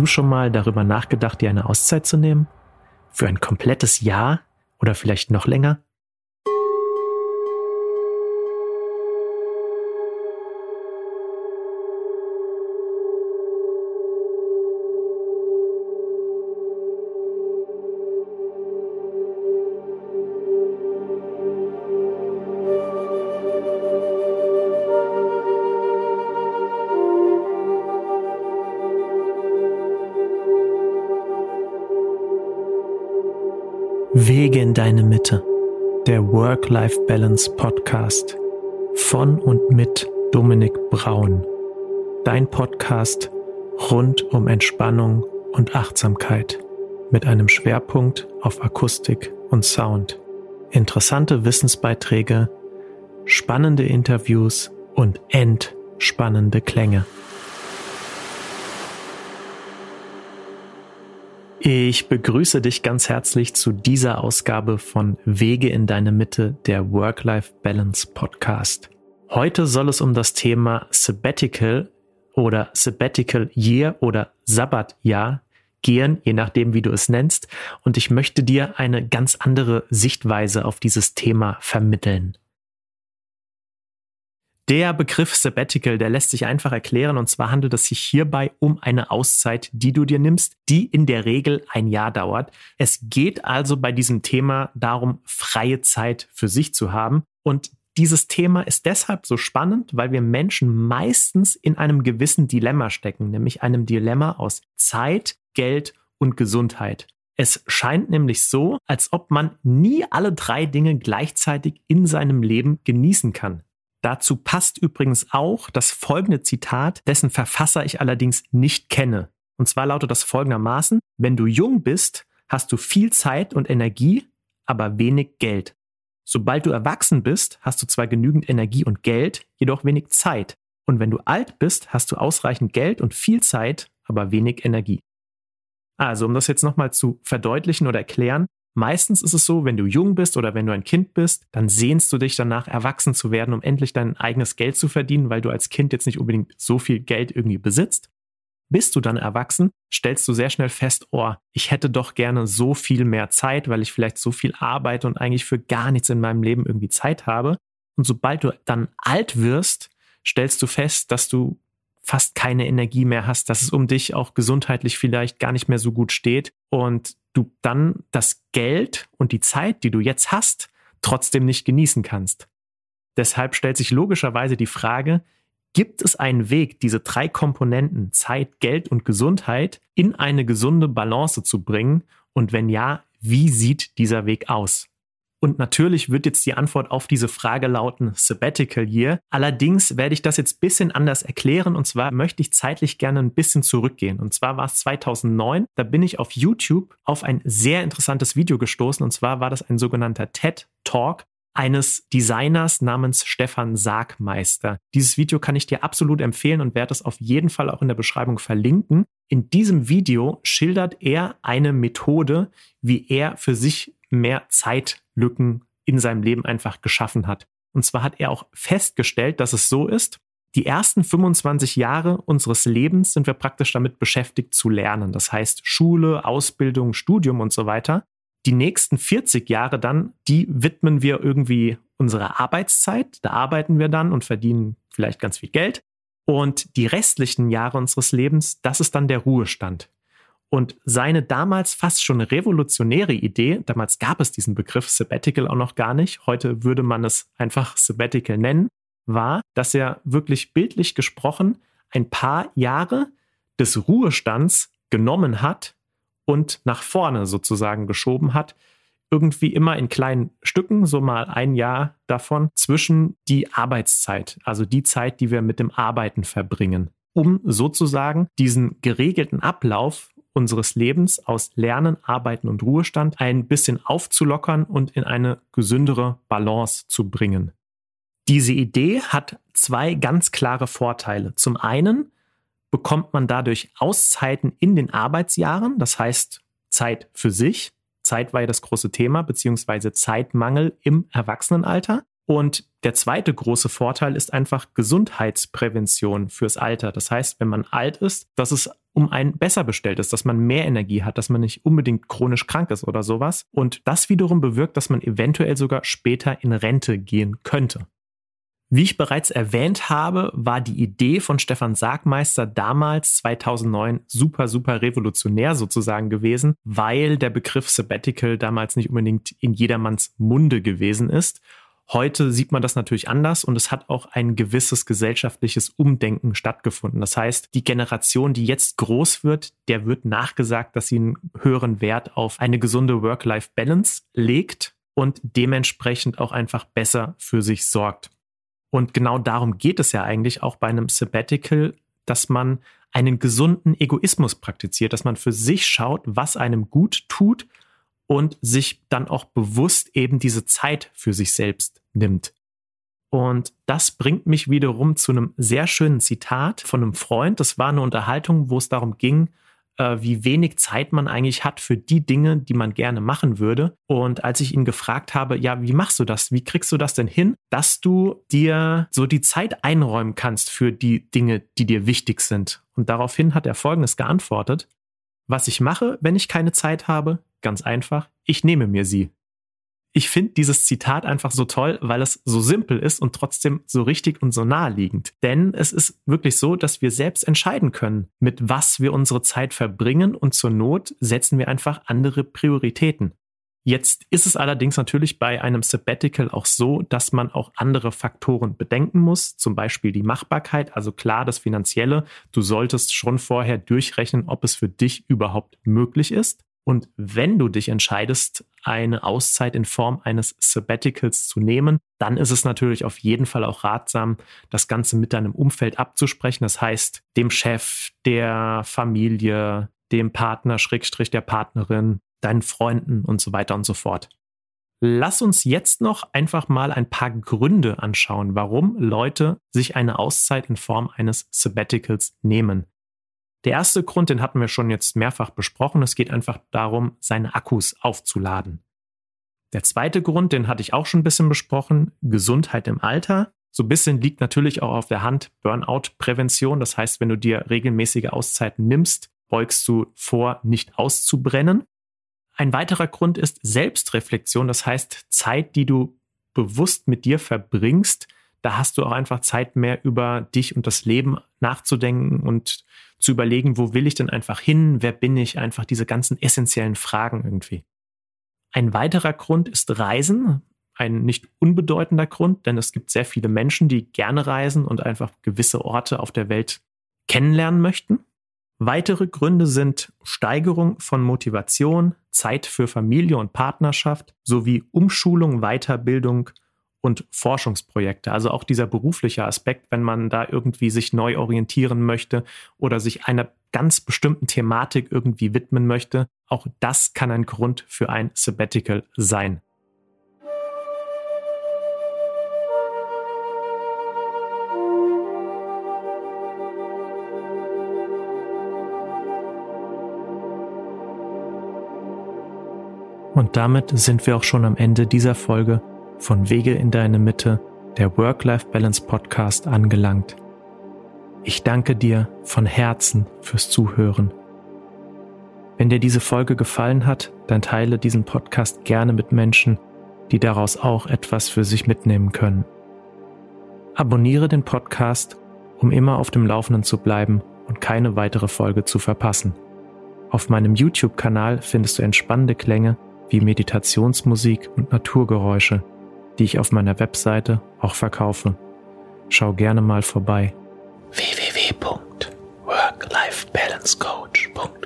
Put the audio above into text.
Du schon mal darüber nachgedacht, dir eine Auszeit zu nehmen? Für ein komplettes Jahr oder vielleicht noch länger? Wege in deine Mitte, der Work-Life-Balance Podcast von und mit Dominik Braun. Dein Podcast rund um Entspannung und Achtsamkeit mit einem Schwerpunkt auf Akustik und Sound. Interessante Wissensbeiträge, spannende Interviews und entspannende Klänge. Ich begrüße dich ganz herzlich zu dieser Ausgabe von Wege in deine Mitte, der Work-Life-Balance Podcast. Heute soll es um das Thema Sabbatical oder Sabbatical Year oder Sabbatjahr gehen, je nachdem, wie du es nennst. Und ich möchte dir eine ganz andere Sichtweise auf dieses Thema vermitteln. Der Begriff Sabbatical, der lässt sich einfach erklären und zwar handelt es sich hierbei um eine Auszeit, die du dir nimmst, die in der Regel ein Jahr dauert. Es geht also bei diesem Thema darum, freie Zeit für sich zu haben und dieses Thema ist deshalb so spannend, weil wir Menschen meistens in einem gewissen Dilemma stecken, nämlich einem Dilemma aus Zeit, Geld und Gesundheit. Es scheint nämlich so, als ob man nie alle drei Dinge gleichzeitig in seinem Leben genießen kann. Dazu passt übrigens auch das folgende Zitat, dessen Verfasser ich allerdings nicht kenne. Und zwar lautet das folgendermaßen, wenn du jung bist, hast du viel Zeit und Energie, aber wenig Geld. Sobald du erwachsen bist, hast du zwar genügend Energie und Geld, jedoch wenig Zeit. Und wenn du alt bist, hast du ausreichend Geld und viel Zeit, aber wenig Energie. Also, um das jetzt nochmal zu verdeutlichen oder erklären, Meistens ist es so, wenn du jung bist oder wenn du ein Kind bist, dann sehnst du dich danach, erwachsen zu werden, um endlich dein eigenes Geld zu verdienen, weil du als Kind jetzt nicht unbedingt so viel Geld irgendwie besitzt. Bist du dann erwachsen, stellst du sehr schnell fest, oh, ich hätte doch gerne so viel mehr Zeit, weil ich vielleicht so viel arbeite und eigentlich für gar nichts in meinem Leben irgendwie Zeit habe. Und sobald du dann alt wirst, stellst du fest, dass du fast keine Energie mehr hast, dass es um dich auch gesundheitlich vielleicht gar nicht mehr so gut steht und du dann das Geld und die Zeit, die du jetzt hast, trotzdem nicht genießen kannst. Deshalb stellt sich logischerweise die Frage, gibt es einen Weg, diese drei Komponenten Zeit, Geld und Gesundheit in eine gesunde Balance zu bringen? Und wenn ja, wie sieht dieser Weg aus? Und natürlich wird jetzt die Antwort auf diese Frage lauten Sabbatical Year. Allerdings werde ich das jetzt ein bisschen anders erklären und zwar möchte ich zeitlich gerne ein bisschen zurückgehen. Und zwar war es 2009, da bin ich auf YouTube auf ein sehr interessantes Video gestoßen und zwar war das ein sogenannter TED Talk eines Designers namens Stefan Sargmeister. Dieses Video kann ich dir absolut empfehlen und werde es auf jeden Fall auch in der Beschreibung verlinken. In diesem Video schildert er eine Methode, wie er für sich mehr Zeitlücken in seinem Leben einfach geschaffen hat. Und zwar hat er auch festgestellt, dass es so ist, die ersten 25 Jahre unseres Lebens sind wir praktisch damit beschäftigt zu lernen. Das heißt Schule, Ausbildung, Studium und so weiter. Die nächsten 40 Jahre dann, die widmen wir irgendwie unserer Arbeitszeit. Da arbeiten wir dann und verdienen vielleicht ganz viel Geld. Und die restlichen Jahre unseres Lebens, das ist dann der Ruhestand. Und seine damals fast schon revolutionäre Idee, damals gab es diesen Begriff Sabbatical auch noch gar nicht, heute würde man es einfach Sabbatical nennen, war, dass er wirklich bildlich gesprochen ein paar Jahre des Ruhestands genommen hat und nach vorne sozusagen geschoben hat, irgendwie immer in kleinen Stücken, so mal ein Jahr davon, zwischen die Arbeitszeit, also die Zeit, die wir mit dem Arbeiten verbringen, um sozusagen diesen geregelten Ablauf unseres Lebens aus Lernen, Arbeiten und Ruhestand ein bisschen aufzulockern und in eine gesündere Balance zu bringen. Diese Idee hat zwei ganz klare Vorteile. Zum einen bekommt man dadurch Auszeiten in den Arbeitsjahren, das heißt Zeit für sich. Zeit war ja das große Thema, beziehungsweise Zeitmangel im Erwachsenenalter. Und der zweite große Vorteil ist einfach Gesundheitsprävention fürs Alter. Das heißt, wenn man alt ist, dass es um einen besser bestellt ist, dass man mehr Energie hat, dass man nicht unbedingt chronisch krank ist oder sowas. Und das wiederum bewirkt, dass man eventuell sogar später in Rente gehen könnte. Wie ich bereits erwähnt habe, war die Idee von Stefan Sargmeister damals 2009 super, super revolutionär sozusagen gewesen, weil der Begriff Sabbatical damals nicht unbedingt in jedermanns Munde gewesen ist. Heute sieht man das natürlich anders und es hat auch ein gewisses gesellschaftliches Umdenken stattgefunden. Das heißt, die Generation, die jetzt groß wird, der wird nachgesagt, dass sie einen höheren Wert auf eine gesunde Work-Life-Balance legt und dementsprechend auch einfach besser für sich sorgt. Und genau darum geht es ja eigentlich auch bei einem Sabbatical, dass man einen gesunden Egoismus praktiziert, dass man für sich schaut, was einem gut tut und sich dann auch bewusst eben diese Zeit für sich selbst nimmt. Und das bringt mich wiederum zu einem sehr schönen Zitat von einem Freund. Das war eine Unterhaltung, wo es darum ging, äh, wie wenig Zeit man eigentlich hat für die Dinge, die man gerne machen würde. Und als ich ihn gefragt habe, ja, wie machst du das? Wie kriegst du das denn hin, dass du dir so die Zeit einräumen kannst für die Dinge, die dir wichtig sind? Und daraufhin hat er Folgendes geantwortet. Was ich mache, wenn ich keine Zeit habe, ganz einfach, ich nehme mir sie ich finde dieses Zitat einfach so toll, weil es so simpel ist und trotzdem so richtig und so naheliegend. Denn es ist wirklich so, dass wir selbst entscheiden können, mit was wir unsere Zeit verbringen und zur Not setzen wir einfach andere Prioritäten. Jetzt ist es allerdings natürlich bei einem Sabbatical auch so, dass man auch andere Faktoren bedenken muss, zum Beispiel die Machbarkeit, also klar das Finanzielle. Du solltest schon vorher durchrechnen, ob es für dich überhaupt möglich ist. Und wenn du dich entscheidest, eine Auszeit in Form eines Sabbaticals zu nehmen, dann ist es natürlich auf jeden Fall auch ratsam, das Ganze mit deinem Umfeld abzusprechen. Das heißt, dem Chef, der Familie, dem Partner, Schrägstrich der Partnerin, deinen Freunden und so weiter und so fort. Lass uns jetzt noch einfach mal ein paar Gründe anschauen, warum Leute sich eine Auszeit in Form eines Sabbaticals nehmen. Der erste Grund, den hatten wir schon jetzt mehrfach besprochen. Es geht einfach darum, seine Akkus aufzuladen. Der zweite Grund, den hatte ich auch schon ein bisschen besprochen, Gesundheit im Alter. So ein bisschen liegt natürlich auch auf der Hand Burnout-Prävention. Das heißt, wenn du dir regelmäßige Auszeiten nimmst, beugst du vor, nicht auszubrennen. Ein weiterer Grund ist Selbstreflexion. Das heißt, Zeit, die du bewusst mit dir verbringst, da hast du auch einfach Zeit mehr über dich und das Leben nachzudenken und zu überlegen, wo will ich denn einfach hin, wer bin ich, einfach diese ganzen essentiellen Fragen irgendwie. Ein weiterer Grund ist Reisen, ein nicht unbedeutender Grund, denn es gibt sehr viele Menschen, die gerne reisen und einfach gewisse Orte auf der Welt kennenlernen möchten. Weitere Gründe sind Steigerung von Motivation, Zeit für Familie und Partnerschaft sowie Umschulung, Weiterbildung und Forschungsprojekte. Also auch dieser berufliche Aspekt, wenn man da irgendwie sich neu orientieren möchte oder sich einer ganz bestimmten Thematik irgendwie widmen möchte, auch das kann ein Grund für ein Sabbatical sein. Und damit sind wir auch schon am Ende dieser Folge von Wege in deine Mitte, der Work-Life-Balance Podcast angelangt. Ich danke dir von Herzen fürs Zuhören. Wenn dir diese Folge gefallen hat, dann teile diesen Podcast gerne mit Menschen, die daraus auch etwas für sich mitnehmen können. Abonniere den Podcast, um immer auf dem Laufenden zu bleiben und keine weitere Folge zu verpassen. Auf meinem YouTube-Kanal findest du entspannende Klänge wie Meditationsmusik und Naturgeräusche, die ich auf meiner Webseite auch verkaufe. Schau gerne mal vorbei. www.worklifebalancecoach.com